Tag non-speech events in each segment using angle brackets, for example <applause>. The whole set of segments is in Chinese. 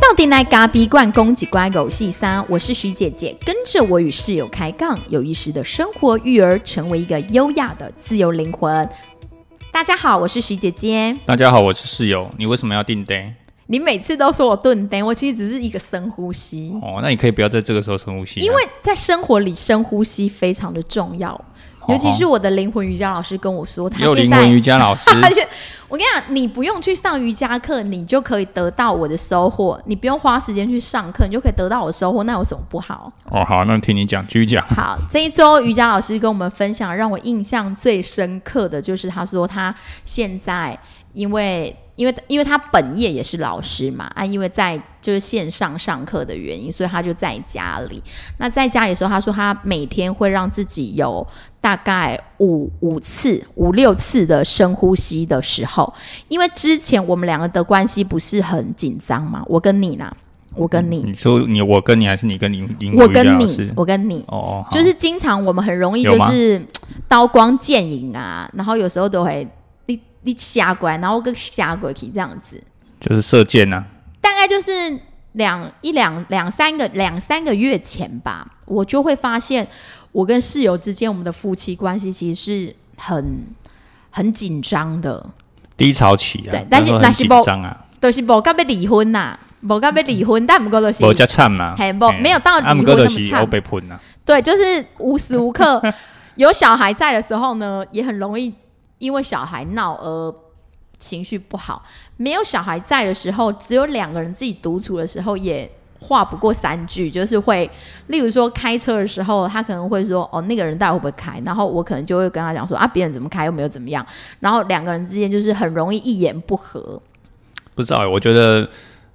到底来咖逼罐攻击乖狗细沙，我是徐姐姐，跟着我与室友开杠，有意识的生活育儿，成为一个优雅的自由灵魂。大家好，我是徐姐姐。大家好，我是室友。你为什么要定呆？你每次都说我顿呆，我其实只是一个深呼吸。哦，那你可以不要在这个时候深呼吸啊，因为在生活里深呼吸非常的重要，尤其是我的灵魂瑜伽老师跟我说，他现在有灵魂瑜伽老 <laughs> 师而且我跟你讲，你不用去上瑜伽课，你就可以得到我的收获。你不用花时间去上课，你就可以得到我的收获，那有什么不好？哦，好，那听你讲，继续讲。好，这一周瑜伽老师跟我们分享，让我印象最深刻的就是他说他现在因为因为因为他本业也是老师嘛啊，因为在就是线上上课的原因，所以他就在家里。那在家里的时候，他说他每天会让自己有大概五五次、五六次的深呼吸的时候，因为之前我们两个的关系不是很紧张嘛，我跟你啦，我跟你，你说你我跟你还是你跟灵灵我跟你，？我跟你，哦，好。就是经常我们很容易就是刀光剑影啊，然后有时候都会你你瞎拐，然后跟瞎鬼去这样子，就是射箭呐、大概就是两一两两三个两三个月前吧，我就会发现我跟室友之间我们的夫妻关系其实是很很紧张的，低潮期啊，对但是那是不张啊，都、是无甲要离婚呐、无甲要离婚，但不过都是我加惨嘛，没有到离啊，婚不过就是那么惨。我被喷呐，对，就是无时无刻 <laughs> 有小孩在的时候呢，也很容易因为小孩闹而情绪不好；没有小孩在的时候，只有两个人自己独处的时候，也话不过三句，就是会，例如说开车的时候，他可能会说：“哦，那个人到底会不会开？”然后我可能就会跟他讲说：“啊，别人怎么开又没有怎么样。”然后两个人之间就是很容易一言不合，不知道欸，我觉得，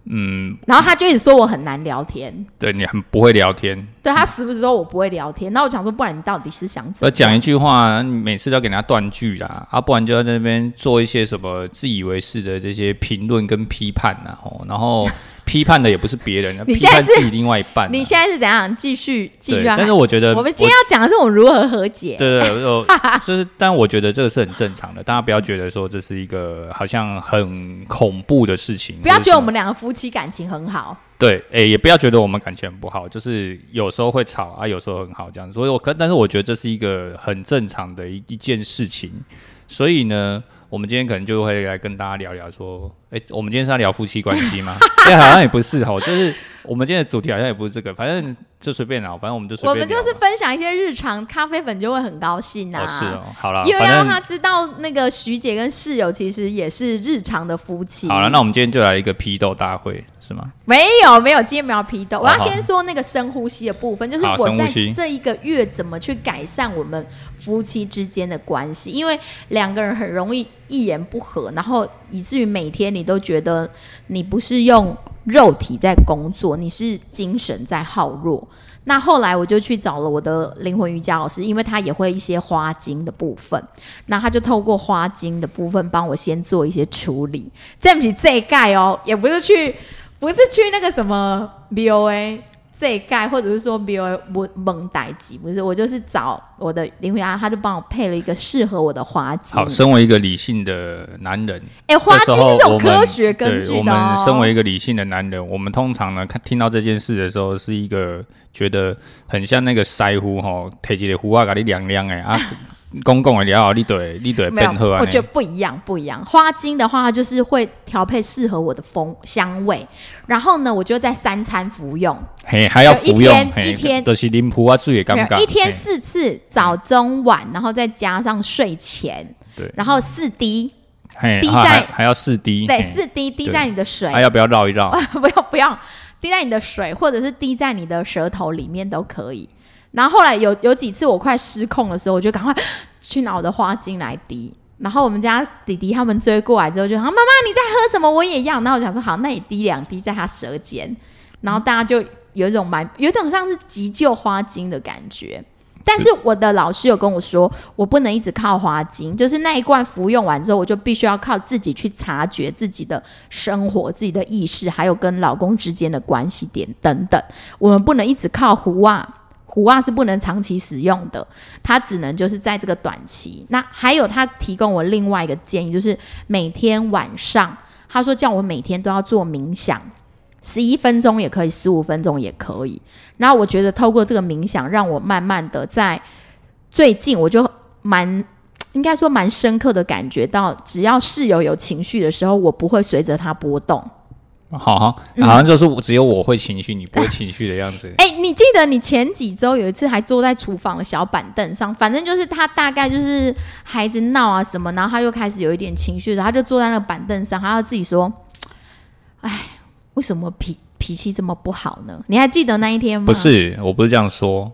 嗯，然后他就一直说我很难聊天。对你很不会聊天，对他时不时说我不会聊天，那我想说，不然你到底是想怎样？讲一句话，你每次都要给人家断句啦，啊，不然就在那边做一些什么自以为是的这些评论跟批判啊，哦，然后批判的也不是别人，批你现在是判自己另外一半啊，你现在是怎样？继续继续但是我觉得我们今天要讲的是我们如何和解。对对 <laughs> 就是，但我觉得这个是很正常的，大家不要觉得说这是一个好像很恐怖的事情，不要觉得我们两个夫妻感情很好，对，诶、也不要觉得我们感情很不好，就是有时候会吵啊，有时候很好这样，所以我可，但是我觉得这是一个很正常的一一件事情，所以呢，我们今天可能就会来跟大家聊聊说，诶、我们今天是要聊夫妻关系吗？<laughs> 哎、好像也不是哈，就是我们今天的主题好像也不是这个，反正就随便啦，反正我们就随我。们就是分享一些日常，咖啡粉就会很高兴啊。哦，是哦，好了，因为要让他知道，那个徐姐跟室友其实也是日常的夫妻。好了，那我们今天就来一个批斗大会，是吗？没有没有，今天没有批斗。我要先说那个深呼吸的部分，就是好我在这一个月怎么去改善我们夫妻之间的关系，因为两个人很容易一言不合，然后以至于每天你都觉得你不是用肉体在工作，你是精神在耗弱。那后来我就去找了我的灵魂瑜伽老师，因为他也会一些花精的部分，那他就透过花精的部分帮我先做一些处理。这不起这一盖哦，也不是去，不是去那个什么 BOA 这一盖，或者是说 BOA 蒙蒙代级，不是，我就是找我的灵魂瑜伽，他就帮我配了一个适合我的花精。好，身为一个理性的男人，哎、花精这时候是有科学根据的、身为一个理性的男人，我们通常呢，看听到这件事的时候，是一个觉得很像那个腮胡吼，提一个胡啊，给你凉凉哎啊，公共的料，你对，你对没有变好啊我觉得不一样，不一样。花精的话，它就是会调配适合我的风香味，然后呢，我就在三餐服用，嘿，还要服用一天，嘿一天都是啉普啊水也尴尬，没有一天四次，早中晚，然后再加上睡前，对，然后四滴，嘿，滴在还要四滴，对，四滴滴在你的水，还要不要绕一绕？<laughs> 不要不要，滴在你的水，或者是滴在你的舌头里面都可以。然后后来有有几次我快失控的时候，我就赶快去拿我的花精来滴。然后我们家弟弟他们追过来之后就说：“妈妈你在喝什么？我也要。”然后我想说：“好，那你滴两滴在他舌尖。”然后大家就有一种蛮有一种像是急救花精的感觉。但是我的老师有跟我说，我不能一直靠花精，就是那一罐服用完之后，我就必须要靠自己去察觉自己的生活、自己的意识，还有跟老公之间的关系点等等。我们不能一直靠胡啊、虎袜是不能长期使用的，它只能就是在这个短期。那还有他提供我另外一个建议，就是每天晚上，他说叫我每天都要做冥想，十一分钟也可以，十五分钟也可以。然后我觉得透过这个冥想，让我慢慢的在最近我就蛮应该说蛮深刻的感觉到，只要室友有情绪的时候，我不会随着他波动。好，好像就是我只有我会情绪，你不会情绪的样子。哎，你记得你前几周有一次还坐在厨房的小板凳上，反正就是他大概就是孩子闹啊什么，然后他就开始有一点情绪，然后他就坐在那个板凳上，他要自己说：“哎，为什么脾脾气这么不好呢？”你还记得那一天吗？不是，我不是这样说，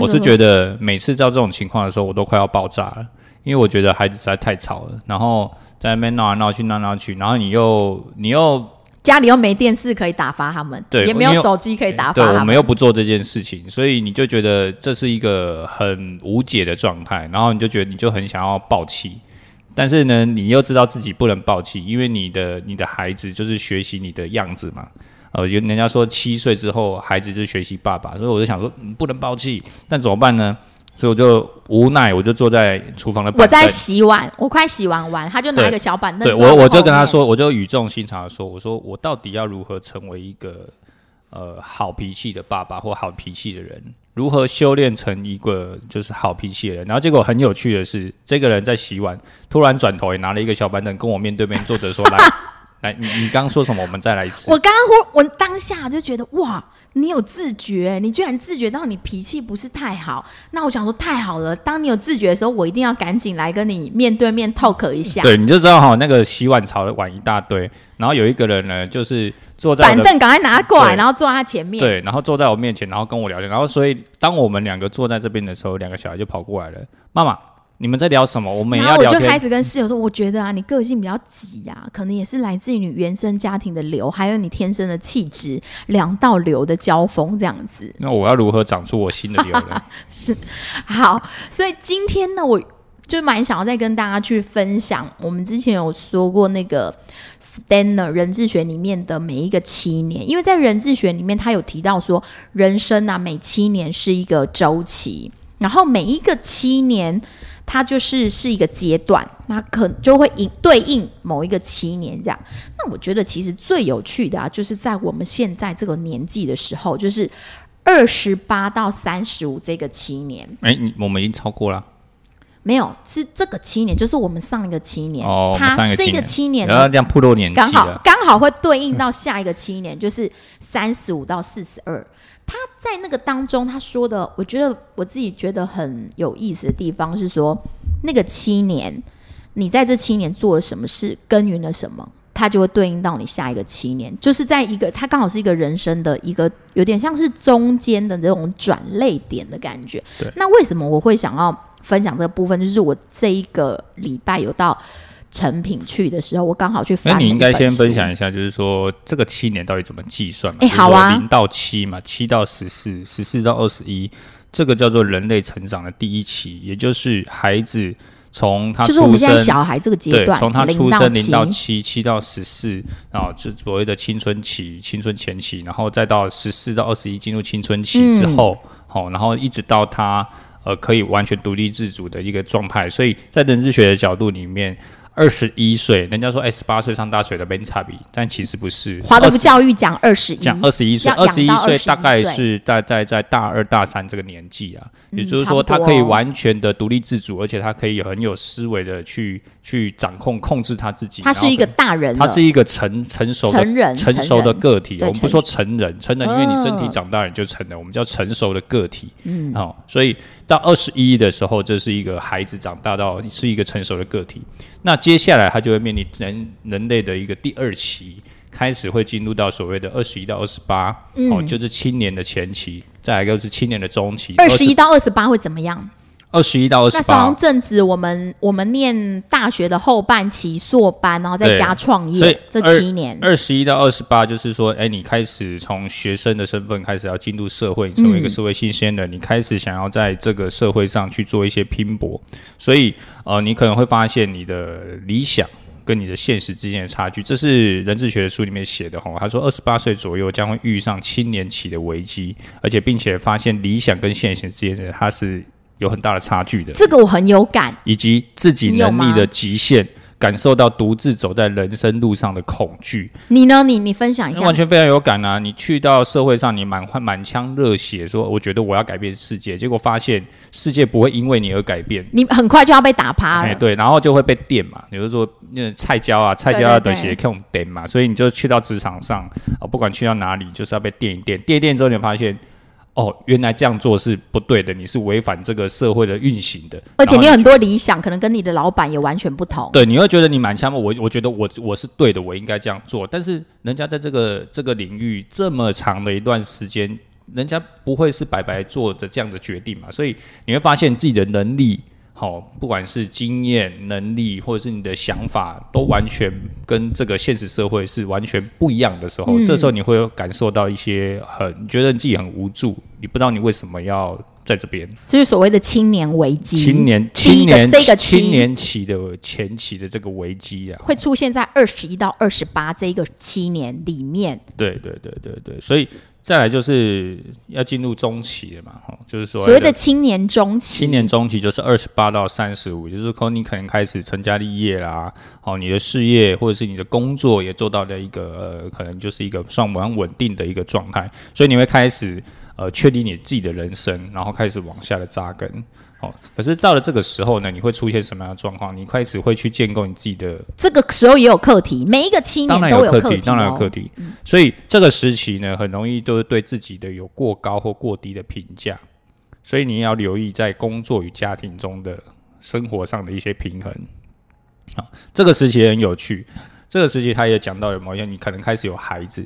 我是觉得每次到这种情况的时候，我都快要爆炸了，因为我觉得孩子实在太吵了，然后在那边闹来闹去，闹闹去，然后你又你又。家里又没电视可以打发他们，对，也没有手机可以打发他们。我们又不做这件事情，所以你就觉得这是一个很无解的状态，然后你就觉得你就很想要爆气，但是呢，你又知道自己不能爆气，因为你的你的孩子就是学习你的样子嘛。呃，人家说七岁之后孩子就学习爸爸，所以我就想说，不能爆气，但怎么办呢？所以我就无奈，我就坐在厨房的。我在洗碗，我快洗完完，他就拿一个小板凳。对我，我就跟他说，我就语重心长的说，我说我到底要如何成为一个呃好脾气的爸爸或好脾气的人？如何修炼成一个就是好脾气的人？然后结果很有趣的是，这个人在洗碗，突然转头也拿了一个小板凳跟我面对面坐着说：“ <laughs> 来，来，你你刚刚说什么？我们再来一次。”我刚刚我我当下就觉得哇。你有自觉，你居然自觉到你脾气不是太好，那我想说太好了。当你有自觉的时候，我一定要赶紧来跟你面对面 talk 一下。对，你就知道哈，那个洗碗槽的碗一大堆，然后有一个人呢，就是坐在板凳，<laughs> 赶快拿过来，然后坐在他前面。对，然后坐在我面前，然后跟我聊天。然后所以当我们两个坐在这边的时候，两个小孩就跑过来了，妈妈。你们在聊什么？我们也要聊。我就开始跟室友说，我觉得啊，你个性比较急呀，可能也是来自于你原生家庭的流，还有你天生的气质，两道流的交锋这样子。那我要如何长出我新的流呢？<laughs> 是好，所以今天呢，我就蛮想要再跟大家去分享，我们之前有说过那个 Stanner 人质学里面的每一个七年，因为在人质学里面，他有提到说，人生啊，每七年是一个周期，然后每一个七年。它就是是一个阶段，那可就会应对应某一个七年这样。那我觉得其实最有趣的啊，就是在我们现在这个年纪的时候，就是二十八到三十五这个七年。哎，我们已经超过了。没有，是这个七年，就是我们上一个七年。哦，它这个七年，然后这样铺多年，刚好刚好会对应到下一个七年，就是三十五到四十二。他在那个当中，他说的，我觉得我自己觉得很有意思的地方是说，那个七年，你在这七年做了什么事，耕耘了什么，它就会对应到你下一个七年，就是在一个，它刚好是一个人生的一个有点像是中间的这种转泪点的感觉。那为什么我会想要分享这个部分？就是我这一个礼拜有到。成品去的时候，我刚好去翻。那你应该先分享一下，就是说这个七年到底怎么计算？哎，好啊，零到七嘛，七到十四，十四到二十一，这个叫做人类成长的第一期，也就是孩子从他就是我们现在小孩这个阶段，从他出生零到七，七到十四，然后就所谓的青春期、青春前期，然后再到十四到二十一进入青春期之后，好，然后一直到他呃可以完全独立自主的一个状态。所以在人质学的角度里面。二十一岁，人家说哎，十八岁上大学的没差比，但其实不是。华德福教育讲二十一，讲二十一岁，二十一岁大概是大概在大二大三这个年纪啊，也就是说他可以完全的独立自主，而且他可以很有思维的去去掌控控制他自己。他是一个大人，他是一个成成熟成人成熟的个体。我们不说成人，成人因为你身体长大了就成人，我们叫成熟的个体。嗯，好，所以。到二十一的时候，这是一个孩子长大到是一个成熟的个体。那接下来他就会面临人人类的一个第二期，开始会进入到所谓的二十一到二十八，哦，就是青年的前期，再来一个是青年的中期。二十一到二十八会怎么样？二十一到二十八，那正值我们我们念大学的后半期硕班，然后再加创业这七年。二十一到二十八，就是说，哎，你开始从学生的身份开始要进入社会，成为一个社会新鲜人，你开始想要在这个社会上去做一些拼搏，所以呃，你可能会发现你的理想跟你的现实之间的差距，这是人智学的书里面写的哈。他说，二十八岁左右将会遇上青年期的危机，而且并且发现理想跟现实之间的它是有很大的差距的，这个我很有感。以及自己能力的极限，感受到独自走在人生路上的恐惧。你呢？你你分享一下完。全非常有感啊！你去到社会上，你满满满腔热血，说我觉得我要改变世界，结果发现世界不会因为你而改变。你很快就要被打趴哎，了。对，然后就会被电嘛，比如说那菜椒啊，菜椒的对对鞋用电嘛，所以你就去到职场上啊，不管去到哪里，就是要被电一电，电一电之后，你就发现哦，原来这样做是不对的，你是违反这个社会的运行的，而且你有很多理想，可能跟你的老板也完全不同。对，你会觉得你满腔我我觉得我我是对的，我应该这样做。但是人家在这个这个领域这么长的一段时间，人家不会是白白做的这样的决定嘛？所以你会发现自己的能力，好、不管是经验、能力，或者是你的想法，都完全跟这个现实社会是完全不一样的时候，嗯这时候你会有感受到一些很你觉得你自己很无助，你不知道你为什么要在这边。这是所谓的青年危机。青年青年这个青年期的前期的这个危机啊，会出现在二十一到二十八这一个七年里面。对对对对对，所以再来就是要进入中期了嘛，哈，就是说所谓的青年中期，青年中期就是二十八到三十五，就是说你可能开始成家立业啦，哦，你的事业或者是你的工作也做到了一个呃，可能就是一个算蛮稳定的一个状态，所以你会开始呃确定你自己的人生，然后开始往下的扎根。哦，可是到了这个时候呢，你会出现什么样的状况？你开始会去建构你自己的这个时候也有课题，每一个七当年都有课题，当然有哦课题。所以这个时期呢，很容易都是对自己的有过高或过低的评价，所以你要留意在工作与家庭中的生活上的一些平衡。好，这个时期也很有趣。这个时期他也讲到有某一天你可能开始有孩子，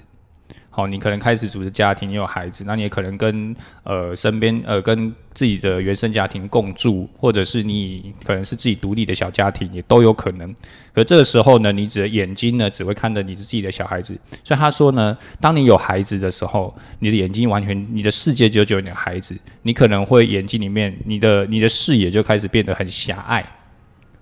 好，你可能开始组织家庭，你有孩子，那你也可能跟呃身边呃跟自己的原生家庭共住，或者是你可能是自己独立的小家庭，也都有可能。可这个时候呢，你只眼睛呢只会看着你自己的小孩子，所以他说呢，当你有孩子的时候，你的眼睛完全，你的世界就只有你的孩子，你可能会眼睛里面你的你的视野就开始变得很狭隘。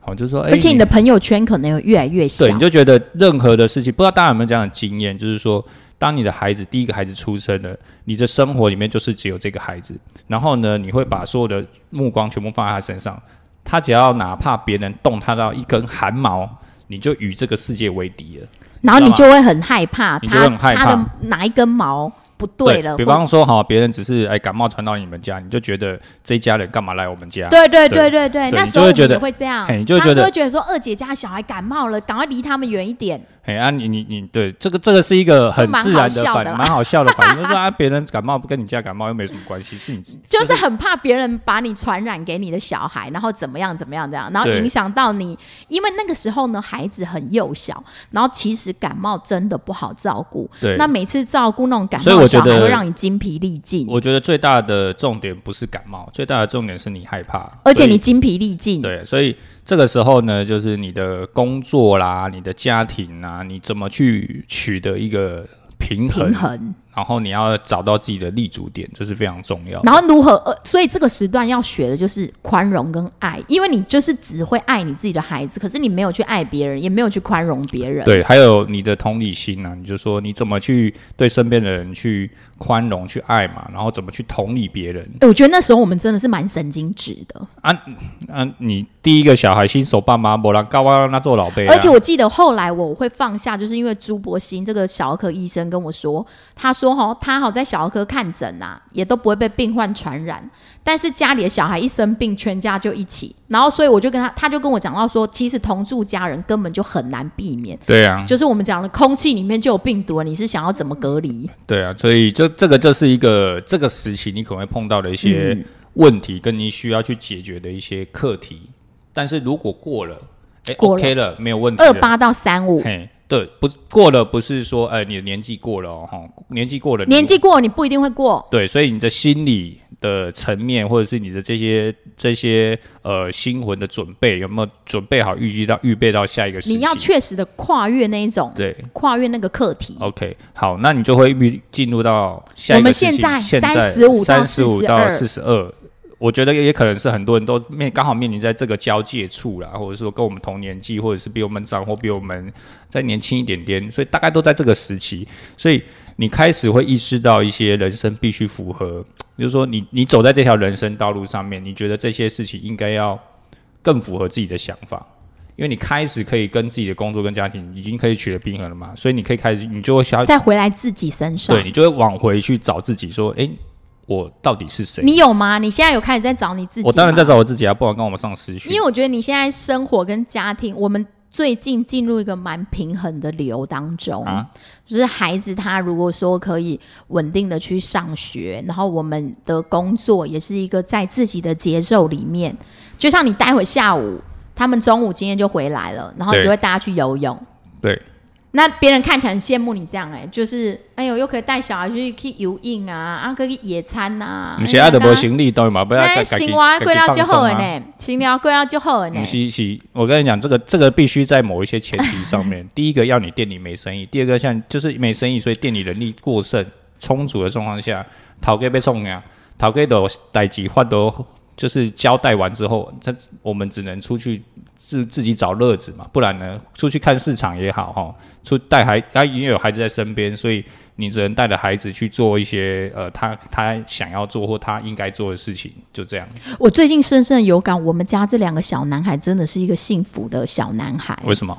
好，就是说，哎而且你的朋友圈可能有越来越小对，。你就觉得任何的事情，不知道大家有没有这样的经验，就是说，当你的孩子第一个孩子出生了，你的生活里面就是只有这个孩子，然后呢，你会把所有的目光全部放在他身上，他只要哪怕别人动他到一根汗毛，你就与这个世界为敌了。然后你就会很害怕，你就他会很害怕他的哪一根毛不对了，比方说哈，别人只是哎感冒传到你们家，你就觉得这一家人干嘛来我们家？对对对对对对，那时候觉得会这样，嘿你就会觉得觉得说二姐家小孩感冒了，赶快离他们远一点。哎啊，你你你对这个这个是一个很自然的反，<laughs> 蛮好笑的反应，就是说啊，别人感冒不跟你家感冒又没什么关系，是你就是很怕别人把你传染给你的小孩，然后怎么样怎么样这样，然后影响到你。因为那个时候呢，孩子很幼小，然后其实感冒真的不好照顾。对那每次照顾那种感所以冒的会让你精疲力尽，我觉得最大的重点不是感冒，最大的重点是你害怕，而且你精疲力尽。对，所以这个时候呢，就是你的工作啦、你的家庭啊，你怎么去取得一个平衡，平衡，然后你要找到自己的立足点，这是非常重要。然后如何？呃，所以这个时段要学的就是宽容跟爱，因为你就是只会爱你自己的孩子，可是你没有去爱别人，也没有去宽容别人。对，还有你的同理心啊，你就说你怎么去对身边的人去宽容、去爱嘛，然后怎么去同理别人欸我觉得那时候我们真的是蛮神经质的，啊？你第一个小孩新手爸妈，不然让他做老辈、啊，而且我记得后来我会放下，就是因为朱伯兴这个小儿科医生跟我说，他说哈，他好在小儿科看诊啊，也都不会被病患传染，但是家里的小孩一生病，全家就一起，然后所以我就跟他，他就跟我讲到说，其实同住家人根本就很难避免，对啊，就是我们讲的空气里面就有病毒了，你是想要怎么隔离？对啊，所以就这个就是一个这个时期你可能会碰到的一些嗯问题，跟你需要去解决的一些课题。但是如果过了，，OK 了，没有问题。二八到三五，嘿，对，不过了不是说，哎，你的年纪过了哦，哈，年纪过了，年纪过了你不一定会过，对，所以你的心理的层面，或者是你的这些这些呃心魂的准备，有没有准备好预计到预备到下一个？你要确实的跨越那一种，对跨越那个课题。，OK，好，那你就会预进入到下一我们现在现在35到三十五到四42十二，我觉得也可能是很多人都面刚好面临在这个交界处啦，或者说跟我们同年纪，或者是比我们长或比我们再年轻一点点，所以大概都在这个时期，所以你开始会意识到一些人生必须符合，就是说你你走在这条人生道路上面，你觉得这些事情应该要更符合自己的想法。因为你开始可以跟自己的工作跟家庭已经可以取得平衡了嘛，所以你可以开始，你就会想再回来自己身上。对你就会往回去找自己，说，哎，我到底是谁？你有吗？你现在有开始在找你自己？我当然在找我自己啊，不然跟我们上私讯。因为我觉得你现在生活跟家庭，我们最近进入一个蛮平衡的流当中啊，就是孩子他如果说可以稳定的去上学，然后我们的工作也是一个在自己的节奏里面，就像你待会下午。他们中午今天就回来了，然后你就会带他去游泳。对，那别人看起来很羡慕你这样哎，就是哎呦，又可以带小孩去去游泳啊，啊可以野餐呐。你现在都无行李都嘛，不要再行完贵到就好了呢，行了贵到就好了呢。是是，我跟你讲，这个这个必须在某一些前提上面。第一个要你店里没生意，第二个像就是没生意，所以店里人力过剩充足的状况下，讨给被送呀，讨给的代机换都。就是交代完之后，这我们只能出去自自己找乐子嘛，不然呢，出去看市场也好哈，出带孩他因为有孩子在身边，所以你只能带着孩子去做一些呃，他他想要做或他应该做的事情，就这样。我最近深深有感，我们家这两个小男孩真的是一个幸福的小男孩。为什么？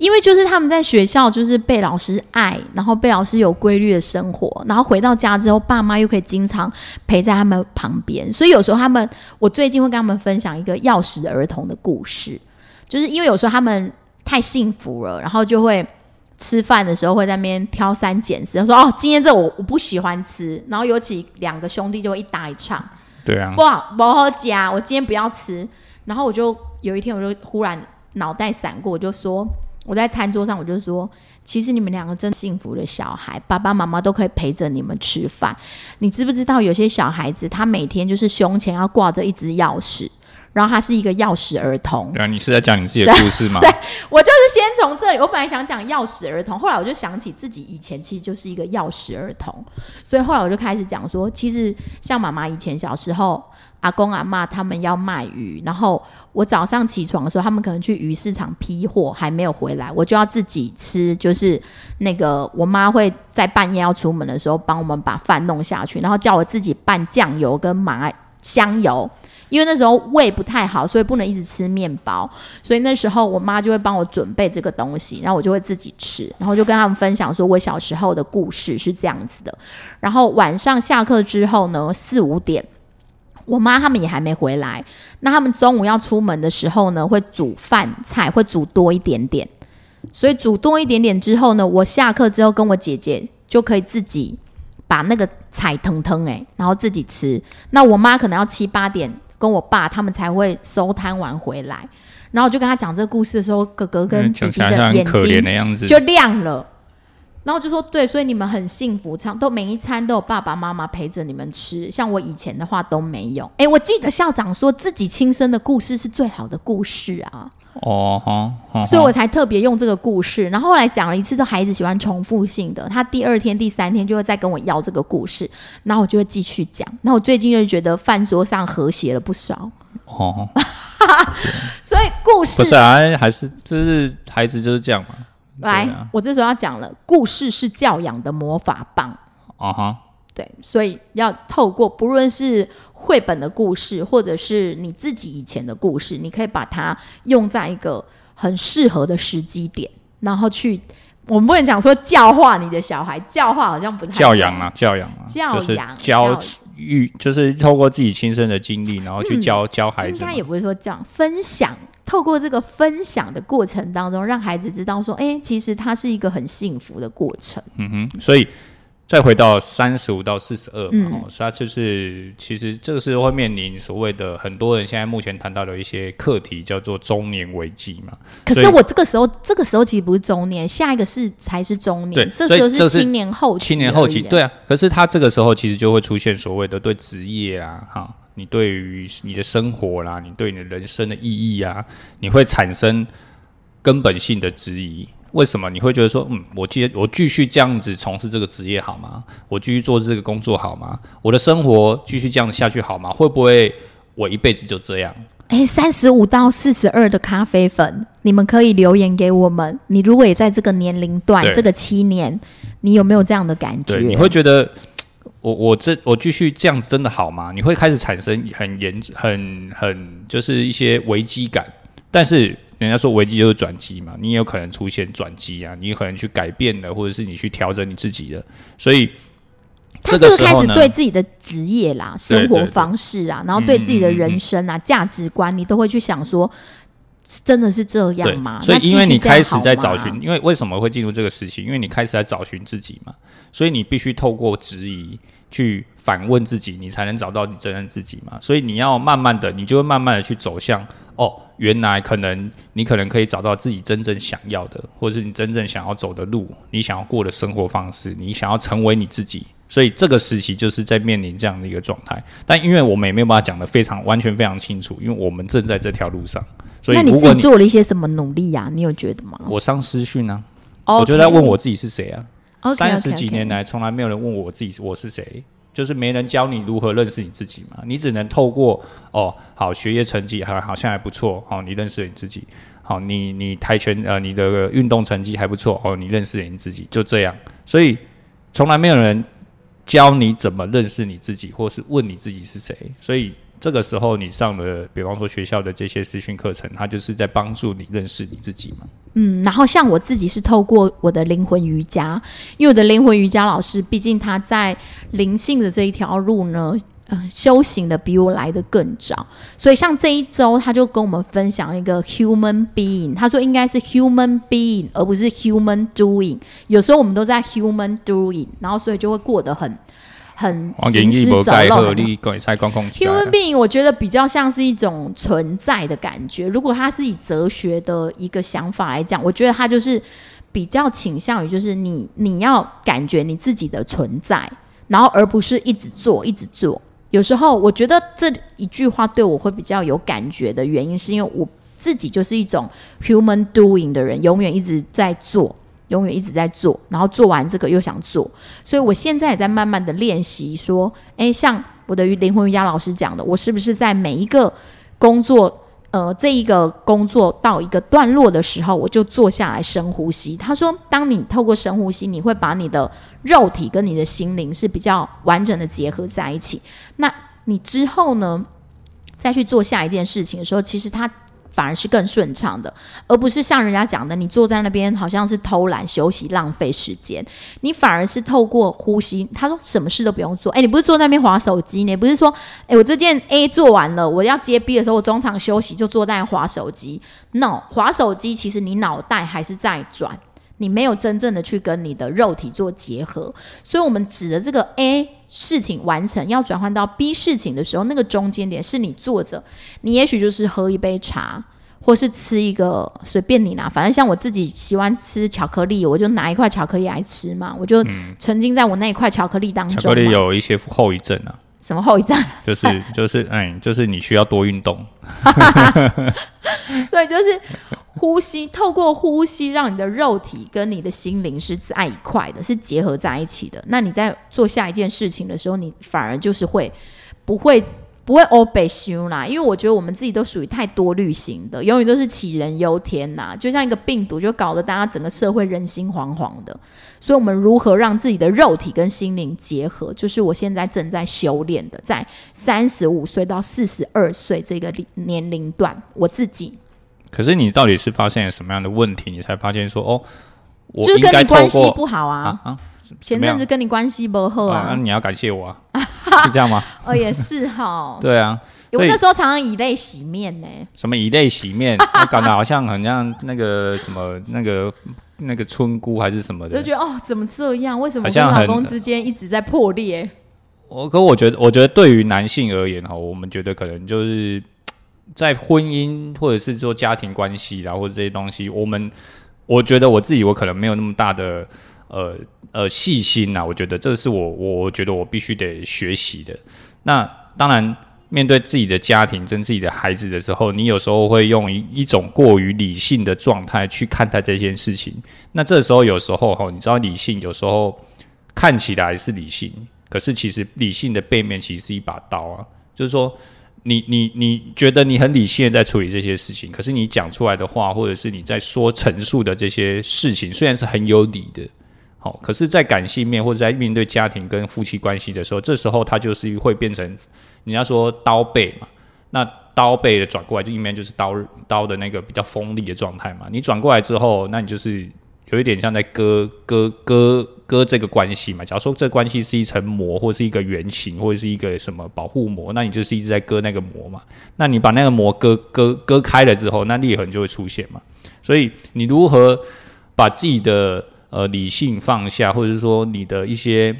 因为就是他们在学校就是被老师爱，然后被老师有规律的生活，然后回到家之后，爸妈又可以经常陪在他们旁边，所以有时候他们，我最近会跟他们分享一个钥匙儿童的故事，就是因为有时候他们太幸福了，然后就会吃饭的时候会在那边挑三拣四，说哦，今天这我我不喜欢吃，然后尤其两个兄弟就会一搭一唱，对啊，不好不好夹，我今天不要吃，然后我就有一天我就忽然脑袋闪过，我就说。我在餐桌上，我就说，其实你们两个真幸福的小孩，爸爸妈妈都可以陪着你们吃饭。你知不知道，有些小孩子他每天就是胸前要挂着一只钥匙，然后他是一个钥匙儿童。对啊，你是在讲你自己的故事吗？对，我就是先从这里。我本来想讲钥匙儿童，后来我就想起自己以前其实就是一个钥匙儿童，所以后来我就开始讲说，其实像妈妈以前小时候。阿公阿妈他们要卖鱼，然后我早上起床的时候，他们可能去鱼市场批货，还没有回来，我就要自己吃。就是那个我妈会在半夜要出门的时候，帮我们把饭弄下去，然后叫我自己拌酱油跟麻香油，因为那时候胃不太好，所以不能一直吃面包，所以那时候我妈就会帮我准备这个东西，然后我就会自己吃，然后就跟他们分享说我小时候的故事是这样子的。然后晚上下课之后呢，四五点。我妈他们也还没回来，那他们中午要出门的时候呢，会煮饭菜，会煮多一点点。所以煮多一点点之后呢，我下课之后跟我姐姐就可以自己把那个菜腾腾诶，然后自己吃。那我妈可能要七八点跟我爸他们才会收摊完回来，然后我就跟他讲这个故事的时候，哥哥跟弟弟的眼睛就亮了。然后就说对，所以你们很幸福，常都每一餐都有爸爸妈妈陪着你们吃。像我以前的话都没有。哎，我记得校长说自己亲身的故事是最好的故事啊。哦哈，所以我才特别用这个故事。然后后来讲了一次之后，孩子喜欢重复性的，他第二天、第三天就会再跟我要这个故事，然后我就会继续讲。那我最近就觉得饭桌上和谐了不少。哦，<laughs> 所以故事不是啊，还是就是孩子就是这样嘛。来，我这时候要讲了，故事是教养的魔法棒。啊哈，对，所以要透过不论是绘本的故事，或者是你自己以前的故事，你可以把它用在一个很适合的时机点，然后去，我们不能讲说教化你的小孩，教化好像不太教养啊，教养啊，教养教育，就是透过自己亲身的经历，然后去教教孩子。应该也不是说这样分享。透过这个分享的过程当中，让孩子知道说：“哎，其实它是一个很幸福的过程。”嗯哼，所以再回到三十五到四十二嘛，哦，它就是其实这个是会面临所谓的很多人现在目前谈到的一些课题，叫做中年危机嘛。可是我这个时候，这个时候其实不是中年，下一个是才是中年，这时候是青年后期。青年后期，对啊。可是他这个时候其实就会出现所谓的对职业啊，哈。你对于你的生活啦，你对你的人生的意义啊，你会产生根本性的质疑。为什么你会觉得说，嗯，我接我继续这样子从事这个职业好吗？我继续做这个工作好吗？我的生活继续这样子下去好吗？会不会我一辈子就这样。哎，三十五到四十二的咖啡粉，你们可以留言给我们。你如果也在这个年龄段，对这个七年，你有没有这样的感觉？对，你会觉得我我这我继续这样子真的好吗？你会开始产生很严很很就是一些危机感，但是。人家说危机就是转机嘛，你也有可能出现转机啊，你有可能去改变的，或者是你去调整你自己的，所以他是不是开始对自己的职业啦、生活方式啊，然后对自己的人生啊、价值观，你都会去想说，真的是这样吗？所以因为你开始在找寻，因为为什么会进入这个时期？因为你开始在找寻自己嘛，所以你必须透过质疑去反问自己，你才能找到你真正自己嘛。所以你要慢慢的，你就会慢慢的去走向哦。原来可能你可能可以找到自己真正想要的，或者是你真正想要走的路，你想要过的生活方式，你想要成为你自己。所以这个时期就是在面临这样的一个状态。但因为我们也没有办法讲的非常完全非常清楚，因为我们正在这条路上。所以那你自己做了一些什么努力呀？你有觉得吗？我上私讯啊，我就在问我自己是谁啊。三十几年来，从来没有人问我自己我是谁。就是没人教你如何认识你自己嘛，你只能透过哦，好学业成绩还好像还不错哦，你认识你自己，好你你跆拳呃你的运动成绩还不错哦，你认识你自己，就这样，所以从来没有人教你怎么认识你自己，或是问你自己是谁，所以。这个时候，你上了，比方说学校的这些私训课程，它就是在帮助你认识你自己嘛。嗯，然后像我自己是透过我的灵魂瑜伽，因为我的灵魂瑜伽老师，毕竟他在灵性的这一条路呢，呃，修行的比我来的更早，所以像这一周他就跟我们分享一个 human being，他说应该是 human being 而不是 human doing，有时候我们都在 human doing，然后所以就会过得很。很行尸走肉。Human being，我觉得比较像是一种存在的感觉。如果它是以哲学的一个想法来讲，我觉得它就是比较倾向于就是你你要感觉你自己的存在，然后而不是一直做一直做。有时候我觉得这一句话对我会比较有感觉的原因，是因为我自己就是一种 human doing 的人，永远一直在做。永远一直在做，然后做完这个又想做，所以我现在也在慢慢的练习。说，诶，像我的灵魂瑜伽老师讲的，我是不是在每一个工作，呃，这一个工作到一个段落的时候，我就坐下来深呼吸。他说，当你透过深呼吸，你会把你的肉体跟你的心灵是比较完整的结合在一起。那你之后呢，再去做下一件事情的时候，其实他。反而是更顺畅的，而不是像人家讲的，你坐在那边好像是偷懒休息、浪费时间。你反而是透过呼吸，他说什么事都不用做。哎，你不是坐那边划手机，你不是说，哎，我这件 A 做完了，我要接 B 的时候，我中场休息就坐在划手机。No，划手机其实你脑袋还是在转，你没有真正的去跟你的肉体做结合。所以，我们指的这个 A。事情完成要转换到 B 事情的时候，那个中间点是你坐着，你也许就是喝一杯茶，或是吃一个随便你拿，反正像我自己喜欢吃巧克力，我就拿一块巧克力来吃嘛，我就沉浸在我那一块巧克力当中。巧克力有一些后遗症啊。什么后遗症？就是就是嗯，就是你需要多运动。<laughs> 所以就是呼吸，透过呼吸，让你的肉体跟你的心灵是在一块的，是结合在一起的。那你在做下一件事情的时候，你反而就是会不会？不会 all be s 啦，因为我觉得我们自己都属于太多虑型的，永远都是杞人忧天呐，就像一个病毒，就搞得大家整个社会人心惶惶的。所以，我们如何让自己的肉体跟心灵结合，就是我现在正在修炼的，在三十五岁到四十二岁这个年龄段，我自己。可是，你到底是发现了什么样的问题，你才发现说，哦，就是跟你关系不好啊？啊，前阵子跟你关系不好啊？那你要感谢我啊。<laughs> 是这样吗？哦，也是哈。<laughs> 对啊，我那时候常常以泪洗面呢。什么以泪洗面？<laughs> 搞得好像很像那个什么那个那个村姑还是什么的。就觉得哦，怎么这样？为什么跟老公之间一直在破裂？我可我觉得，我觉得对于男性而言哈，我们觉得可能就是在婚姻或者是说家庭关系啦，或者这些东西，我们我觉得我自己我可能没有那么大的。呃呃，细心呐，我觉得这是我我觉得我必须得学习的。那当然，面对自己的家庭、跟自己的孩子的时候，你有时候会用一一种过于理性的状态去看待这件事情。那这时候有时候哈，你知道理性有时候看起来是理性，可是其实理性的背面其实是一把刀啊。就是说，你你你觉得你很理性的在处理这些事情，可是你讲出来的话，或者是你在说陈述的这些事情，虽然是很有理的，好，可是，在感性面或者在面对家庭跟夫妻关系的时候，这时候它就是会变成人家说刀背嘛，那刀背的转过来，就一面就是刀刀的那个比较锋利的状态嘛。你转过来之后，那你就是有一点像在割割割割这个关系嘛。假如说这关系是一层膜，或是一个圆形，或者是一个什么保护膜，那你就是一直在割那个膜嘛。那你把那个膜割割割开了之后，那裂痕就会出现嘛。所以你如何把自己的呃理性放下，或者是说你的一些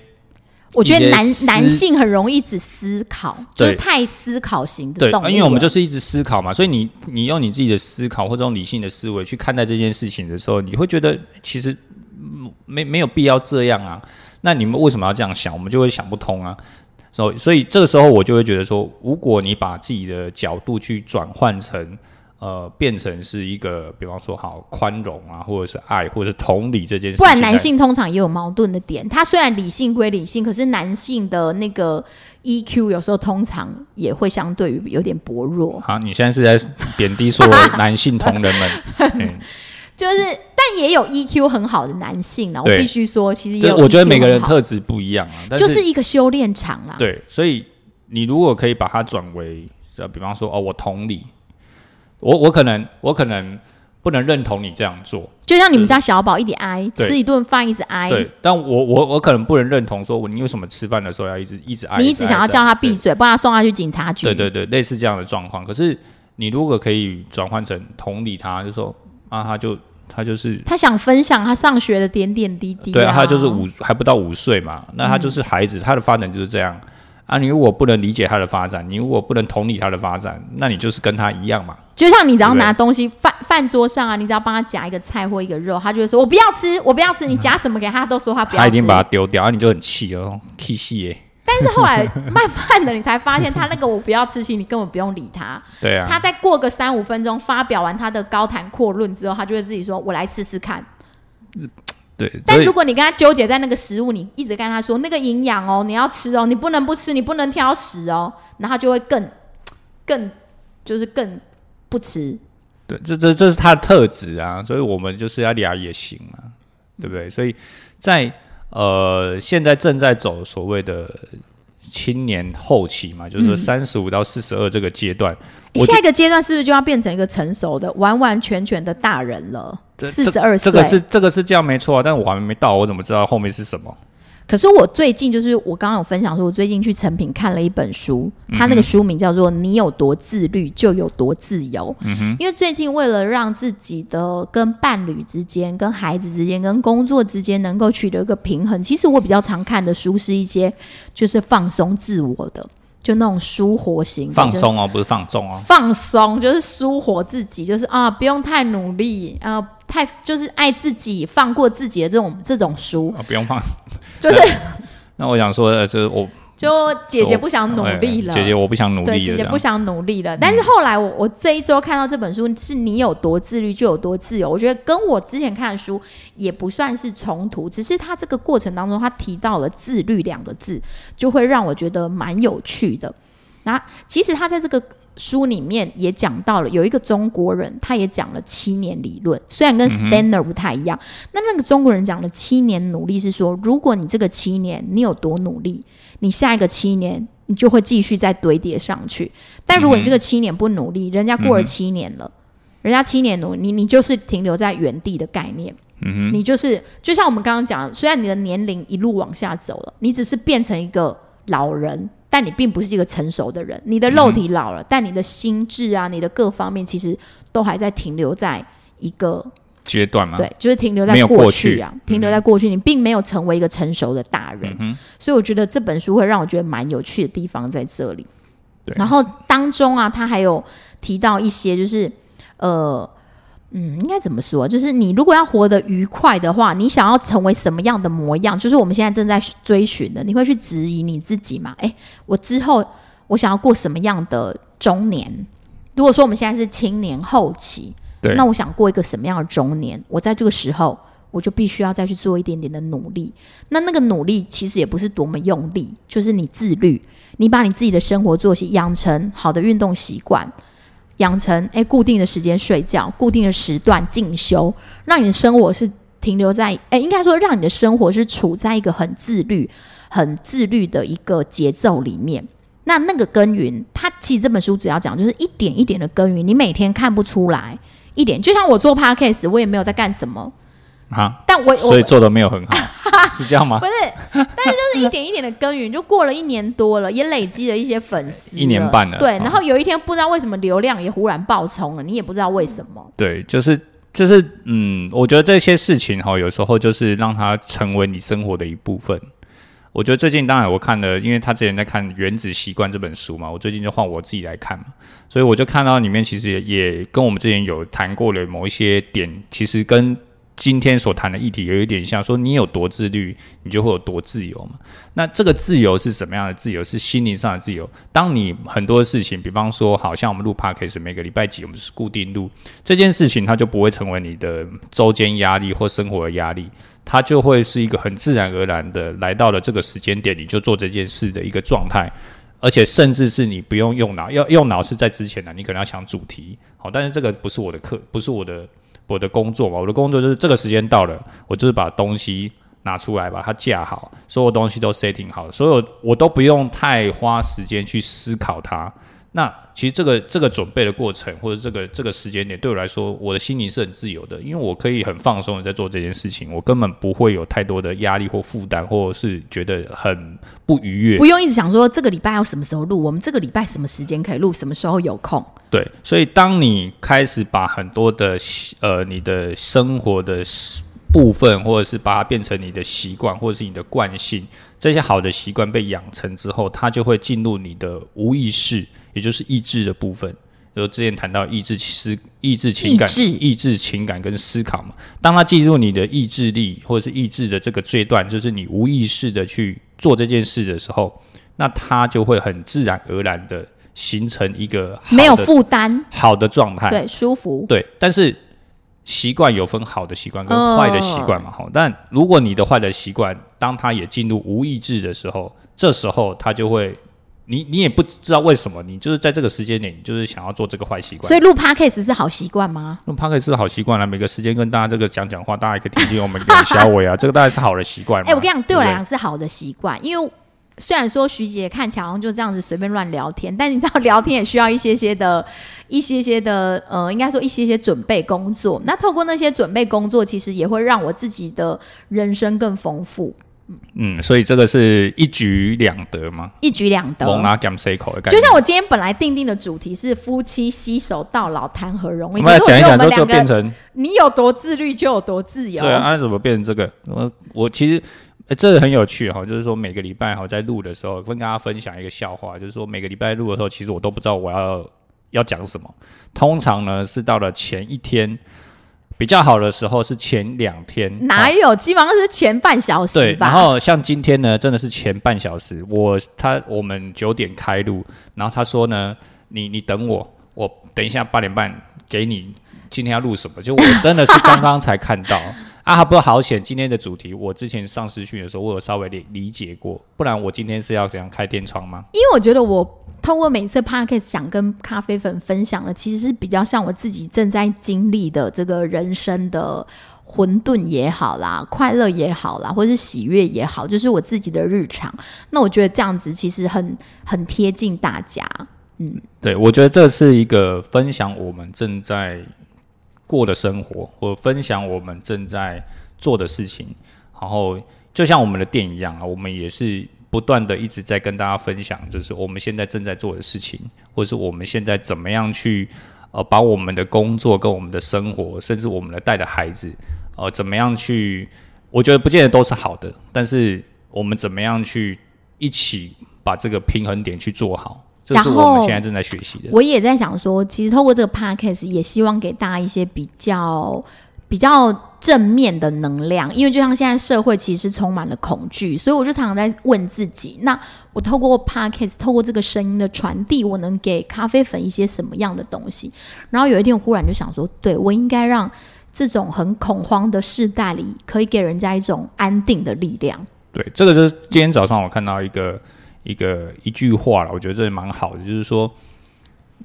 我觉得男男性很容易只思考，就是太思考型的对动物，了。因为我们就是一直思考嘛，所以你你用你自己的思考或者用理性的思维去看待这件事情的时候，你会觉得其实嗯没没有必要这样啊。那你们为什么要这样想？我们就会想不通啊。所以所以这个时候我就会觉得说，如果你把自己的角度去转换成呃，变成是一个，比方说好宽容啊，或者是爱，或者是同理这件事情，不然男性通常也有矛盾的点。他虽然理性归理性，可是男性的那个 EQ 有时候通常也会相对于有点薄弱。好，你现在是在贬低说男性同仁们？嗯 <laughs> 就是，但也有 EQ 很好的男性呢。我必须说，其实也我觉得每个人特质不一样啊，但就是一个修炼场啦。对，所以你如果可以把它转为，呃，比方说，哦，我同理，我我可能我可能不能认同你这样做，就像你们家小宝一直挨，对吃一顿饭一直挨，对，但我我我可能不能认同说，我你为什么吃饭的时候要一直一直挨，你一直想要叫他闭嘴，不然他送他去警察局。对对对，类似这样的状况。可是你如果可以转换成同理他，就说啊，他就他就是他想分享他上学的点点滴滴、对啊，他就是五还不到五岁嘛，那他就是孩子，他的发展就是这样啊。你如果不能理解他的发展，你如果不能同理他的发展，那你就是跟他一样嘛。就像你只要拿东西饭饭桌上啊，你只要帮他夹一个菜或一个肉，他就会说：“我不要吃，我不要吃。”你夹什么给他，他都说他不要吃。他一定把它丢掉，啊，你就很气哦，气气耶。但是后来慢慢的，你才发现他那个我不要吃，其实你根本不用理他。对啊，他再过个三五分钟，发表完他的高谈阔论之后，他就会自己说：“我来试试看。”对，但如果你跟他纠结在那个食物，你一直跟他说那个营养哦，你要吃哦，你不能不吃，你不能挑食哦，然后他就会更更就是更不吃。对，这这这是他的特质啊，所以我们就是要俩也行嘛，对不对？所以在呃现在正在走所谓的青年后期嘛，就是说三十五到四十二这个阶段，下一个阶段是不是就要变成一个成熟的、完完全全的大人了？这四十二岁，这个是这个是这样没错啊，但我还没到，我怎么知道后面是什么？可是我最近就是我刚刚有分享说，我最近去成品看了一本书，它那个书名叫做《你有多自律就有多自由》。因为最近为了让自己的跟伴侣之间、跟孩子之间、跟工作之间能够取得一个平衡，其实我比较常看的书是一些就是放松自我的，就那种舒活型放松哦，不是放纵哦。放松，就是舒活自己，就是啊，不用太努力，啊，太就是爱自己、放过自己的这种这种书，啊，不用放。就是 <laughs> 那我想说，呃，就是我就姐姐不想努力了，哎姐姐我不想努力了，对，姐姐不想努力了。但是后来我我这一周看到这本书，是你有多自律就有多自由。我觉得跟我之前看的书也不算是冲突，只是他这个过程当中他提到了自律两个字，就会让我觉得蛮有趣的。那其实他在这个书里面也讲到了，有一个中国人，他也讲了七年理论，虽然跟 Stander 不太一样。那那个中国人讲了七年努力是说，如果你这个七年你有多努力，你下一个七年你就会继续再堆叠上去。但如果你这个七年不努力，人家过了七年了，人家七年努你你就是停留在原地的概念。嗯你就是就像我们刚刚讲，虽然你的年龄一路往下走了，你只是变成一个老人，但你并不是一个成熟的人。你的肉体老了，但你的心智啊，你的各方面其实都还在停留在一个阶段嘛，对，就是停留在过过去嗯啊，停留在过去，你并没有成为一个成熟的大人。所以我觉得这本书会让我觉得蛮有趣的地方在这里。对然后当中啊，他还有提到一些，就是呃。嗯，应该怎么说？就是你如果要活得愉快的话，你想要成为什么样的模样？就是我们现在正在追寻的。你会去质疑你自己吗？诶，我之后我想要过什么样的中年？如果说我们现在是青年后期，对那我想过一个什么样的中年？我在这个时候，我就必须要再去做一点点的努力。那那个努力其实也不是多么用力，就是你自律，你把你自己的生活作息养成好的运动习惯，养成诶固定的时间睡觉，固定的时段进修，让你的生活是停留在诶，应该说让你的生活是处在一个很自律、很自律的一个节奏里面。那那个耕耘，它其实这本书主要讲就是一点一点的耕耘，你每天看不出来一点，就像我做 podcast，我也没有在干什么，啊，但我我所以做的没有很好，<laughs> 是这样吗不？是，但是就是一点一点的耕耘，就过了一年多了，也累积了一些粉丝，一年半了对，哦然后有一天不知道为什么流量也忽然爆冲了，你也不知道为什么。对，就是就是，嗯，我觉得这些事情哈，有时候就是让它成为你生活的一部分。我觉得最近当然我看了，因为他之前在看《原子习惯》这本书嘛，我最近就换我自己来看嘛，所以我就看到里面其实也也跟我们之前有谈过的某一些点，其实跟今天所谈的议题有一点像，说你有多自律，你就会有多自由嘛。那这个自由是什么样的自由？是心灵上的自由。当你很多事情，比方说，好像我们录 podcast，每个礼拜几我们是固定录这件事情，它就不会成为你的周间压力或生活的压力，它就会是一个很自然而然的来到了这个时间点，你就做这件事的一个状态。而且甚至是你不用用脑，要用脑是在之前的，你可能要想主题，好，但是这个不是我的课，不是我的我的工作嘛，我的工作就是这个时间到了，我就是把东西拿出来，把它架好，所有东西都 setting 好，所有我都不用太花时间去思考它。那其实这个这个准备的过程，或者这个这个时间点，对我来说，我的心灵是很自由的，因为我可以很放松的在做这件事情，我根本不会有太多的压力或负担，或者是觉得很不愉悦。不用一直想说这个礼拜要什么时候录，我们这个礼拜什么时间可以录，什么时候有空。对，所以当你开始把很多的呃你的生活的部分，或者是把它变成你的习惯，或者是你的惯性，这些好的习惯被养成之后，它就会进入你的无意识，也就是意志的部分。就之前谈到意志思、意志情感、意志意志情感跟思考嘛，当它进入你的意志力或者是意志的这个阶段，就是你无意识的去做这件事的时候，那它就会很自然而然的形成一个没有负担，好的状态。对，舒服。对，但是习惯有分好的习惯跟嗯坏的习惯嘛，哈、但如果你的坏的习惯，当它也进入无意志的时候，这时候它就会，你你也不知道为什么，你就是在这个时间点，你就是想要做这个坏习惯。所以录 podcast 是好习惯吗？录 p o d c a s 是好习惯啦，每个时间跟大家这个讲讲话，大家也可以听听我们跟小伟啊，<laughs> 这个大概是好的习惯嘛。哎、我跟你讲，对我来讲是好的习惯，因为虽然说徐姐看起来好像就这样子随便乱聊天，但你知道聊天也需要一些些的、一些些的，呃，应该说一些些准备工作。那透过那些准备工作，其实也会让我自己的人生更丰富，嗯，所以这个是一举两得嘛，一举两得。蒙拿 gam c 口的感觉。就像我今天本来定定的主题是夫妻携手到老，谈何容易？我们来讲一讲，之后就变成你有多自律就有多自由。对啊，那怎么变成这个？我我其实、呃这个很有趣哈，就是说每个礼拜哈在录的时候，跟大家分享一个笑话，就是说每个礼拜录的时候，其实我都不知道我要要讲什么。通常呢是到了前一天比较好的时候是前两天，哦哪有？基本上是前半小时对，然后像今天呢，真的是前半小时，我他我们九点开录，然后他说呢，你你等我，我等一下八点半给你今天要录什么，就我真的是刚刚才看到 <laughs> 啊，还不好险，今天的主题我之前上视讯的时候，我有稍微理理解过，不然我今天是要怎样开天窗吗？因为我觉得我通过每次 podcast 想跟咖啡粉分享的，其实是比较像我自己正在经历的这个人生的混沌也好啦，快乐也好啦，或是喜悦也好，就是我自己的日常。那我觉得这样子其实很很贴近大家。嗯对，我觉得这是一个分享我们正在过的生活，或分享我们正在做的事情。然后，就像我们的店一样啊，我们也是不断的一直在跟大家分享，就是我们现在正在做的事情，或是我们现在怎么样去呃把我们的工作跟我们的生活，甚至我们的带的孩子，呃，怎么样去？我觉得不见得都是好的，但是我们怎么样去一起把这个平衡点去做好，这是我们现在正在学习的。我也在想说，其实透过这个 podcast，也希望给大家一些比较比较正面的能量，因为就像现在社会其实充满了恐惧，所以我就常常在问自己：那我透过 podcast，透过这个声音的传递，我能给咖啡粉一些什么样的东西？然后有一天，我忽然就想说，对我应该让这种很恐慌的世代里，可以给人家一种安定的力量。对，这个就是今天早上我看到一个一个一句话了，我觉得这也蛮好的，就是说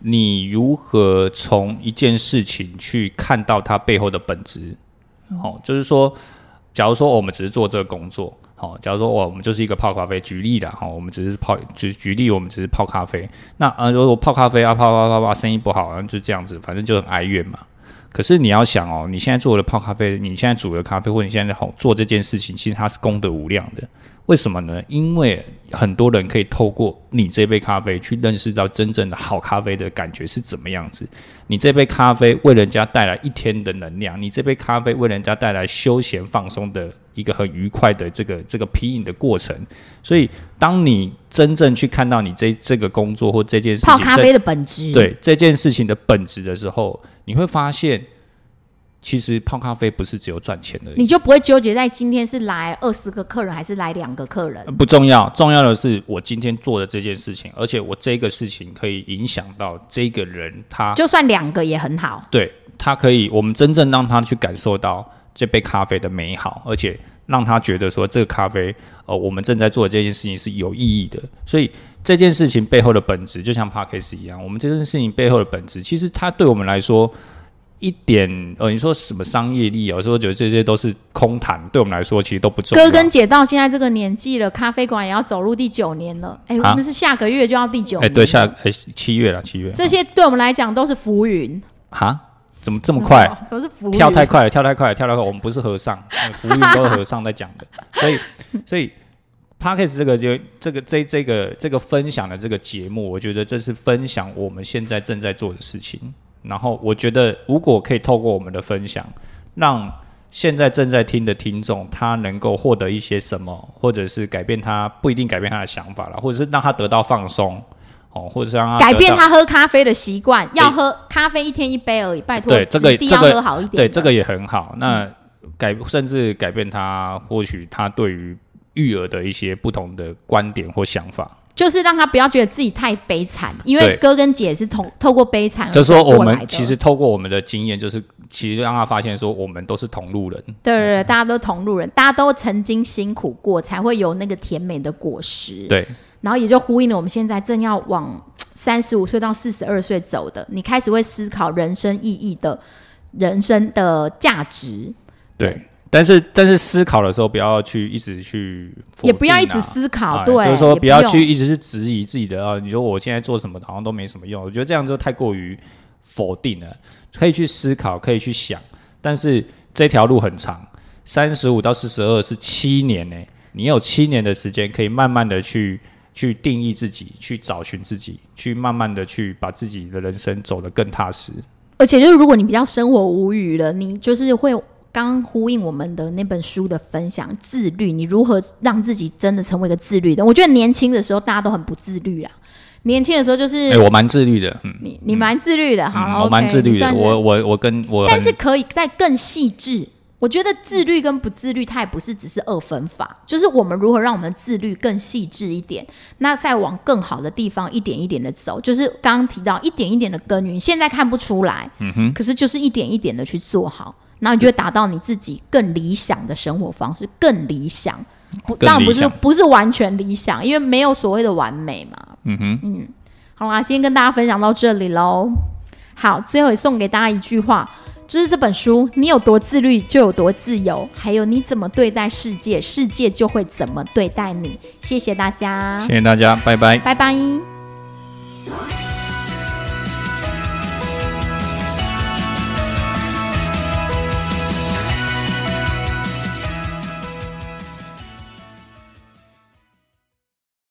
你如何从一件事情去看到它背后的本质。好、就是说，假如说我们只是做这个工作，好、假如说我我们就是一个泡咖啡，举例的哈，我们只是泡举举例，我们只是泡咖啡，那呃，如果泡咖啡啊，泡泡泡泡，生意不好，然后就这样子，反正就很哀怨嘛。可是你要想哦，你现在做的泡咖啡，你现在煮的咖啡，或者你现在好做这件事情，其实它是功德无量的。为什么呢？因为很多人可以透过你这杯咖啡去认识到真正的好咖啡的感觉是怎么样子。你这杯咖啡为人家带来一天的能量，你这杯咖啡为人家带来休闲放松的一个很愉快的这个这个品饮的过程。所以，当你真正去看到你这这个工作或这件事情咖啡的本质，对这件事情的本质的时候，你会发现，其实泡咖啡不是只有赚钱的，你就不会纠结在今天是来二十个客人还是来两个客人。不重要，重要的是我今天做的这件事情，而且我这个事情可以影响到这个人，他就算两个也很好。对他可以，我们真正让他去感受到这杯咖啡的美好，而且让他觉得说这个咖啡，呃，我们正在做的这件事情是有意义的。所以这件事情背后的本质，就像 p a r k s 一样，我们这件事情背后的本质，其实它对我们来说一点，呃，你说什么商业利益，有时候觉得这些都是空谈，对我们来说其实都不重要。哥跟姐到现在这个年纪了，咖啡馆也要走入第九年了。哎、啊我们是下个月就要第九哎。对，下哎七月了，七月这些对我们来讲都是浮云。哈，怎么这么快？哦 <laughs> 都是浮云。跳太快了，跳太快了，跳太快了！我们不是和尚，呃 <laughs> 浮云都是和尚在讲的，所以，所以 p a c k e s 这个就这个这这个这个分享的这个节目，我觉得这是分享我们现在正在做的事情。然后，我觉得如果可以透过我们的分享，让现在正在听的听众他能够获得一些什么，或者是改变他不一定改变他的想法了，或者是让他得到放松，哦，或者是让他改变他喝咖啡的习惯，要喝咖啡一天一杯而已，拜托，对这个质地要这个喝好一点的。对，这个也很好。那改甚至改变他，或许他对于育儿的一些不同的观点或想法。就是让他不要觉得自己太悲惨，因为哥跟姐是透透过悲惨而就是说，我们其实透过我们的经验，就是其实让他发现说，我们都是同路人。对对对，大家都同路人，大家都曾经辛苦过，才会有那个甜美的果实。对。然后也就呼应了我们现在正要往三十五岁到四十二岁走的，你开始会思考人生意义的人生的价值，对，但是但是思考的时候，不要去一直去也不要一直思考，哎对，就是说不要去一直是质疑自己的啊。你说我现在做什么好像都没什么用，我觉得这样就太过于否定了。可以去思考，可以去想，但是这条路很长，三十五到四十二是七年呢、你有七年的时间，可以慢慢的去去定义自己，去找寻自己，去慢慢的去把自己的人生走得更踏实。而且就是如果你比较生活无语了，你就是会刚呼应我们的那本书的分享，自律，你如何让自己真的成为一个自律的？我觉得年轻的时候大家都很不自律啦，年轻的时候就是、哎、我蛮自律的，嗯，你你蛮自律的，好我蛮自律的，我我我跟我，但是可以再更细致。我觉得自律跟不自律，它也不是只是二分法，就是我们如何让我们自律更细致一点，那再往更好的地方一点一点的走。就是刚刚提到一点一点的耕耘，现在看不出来，嗯哼，可是就是一点一点的去做好，然后你就会达到你自己更理想的生活方式，更理想。不，更当然不是不是完全理想，因为没有所谓的完美嘛。嗯哼，嗯，好啦，今天跟大家分享到这里喽。好，最后也送给大家一句话，就是这本书，你有多自律就有多自由，还有你怎么对待世界，世界就会怎么对待你。谢谢大家，谢谢大家，拜拜。拜拜。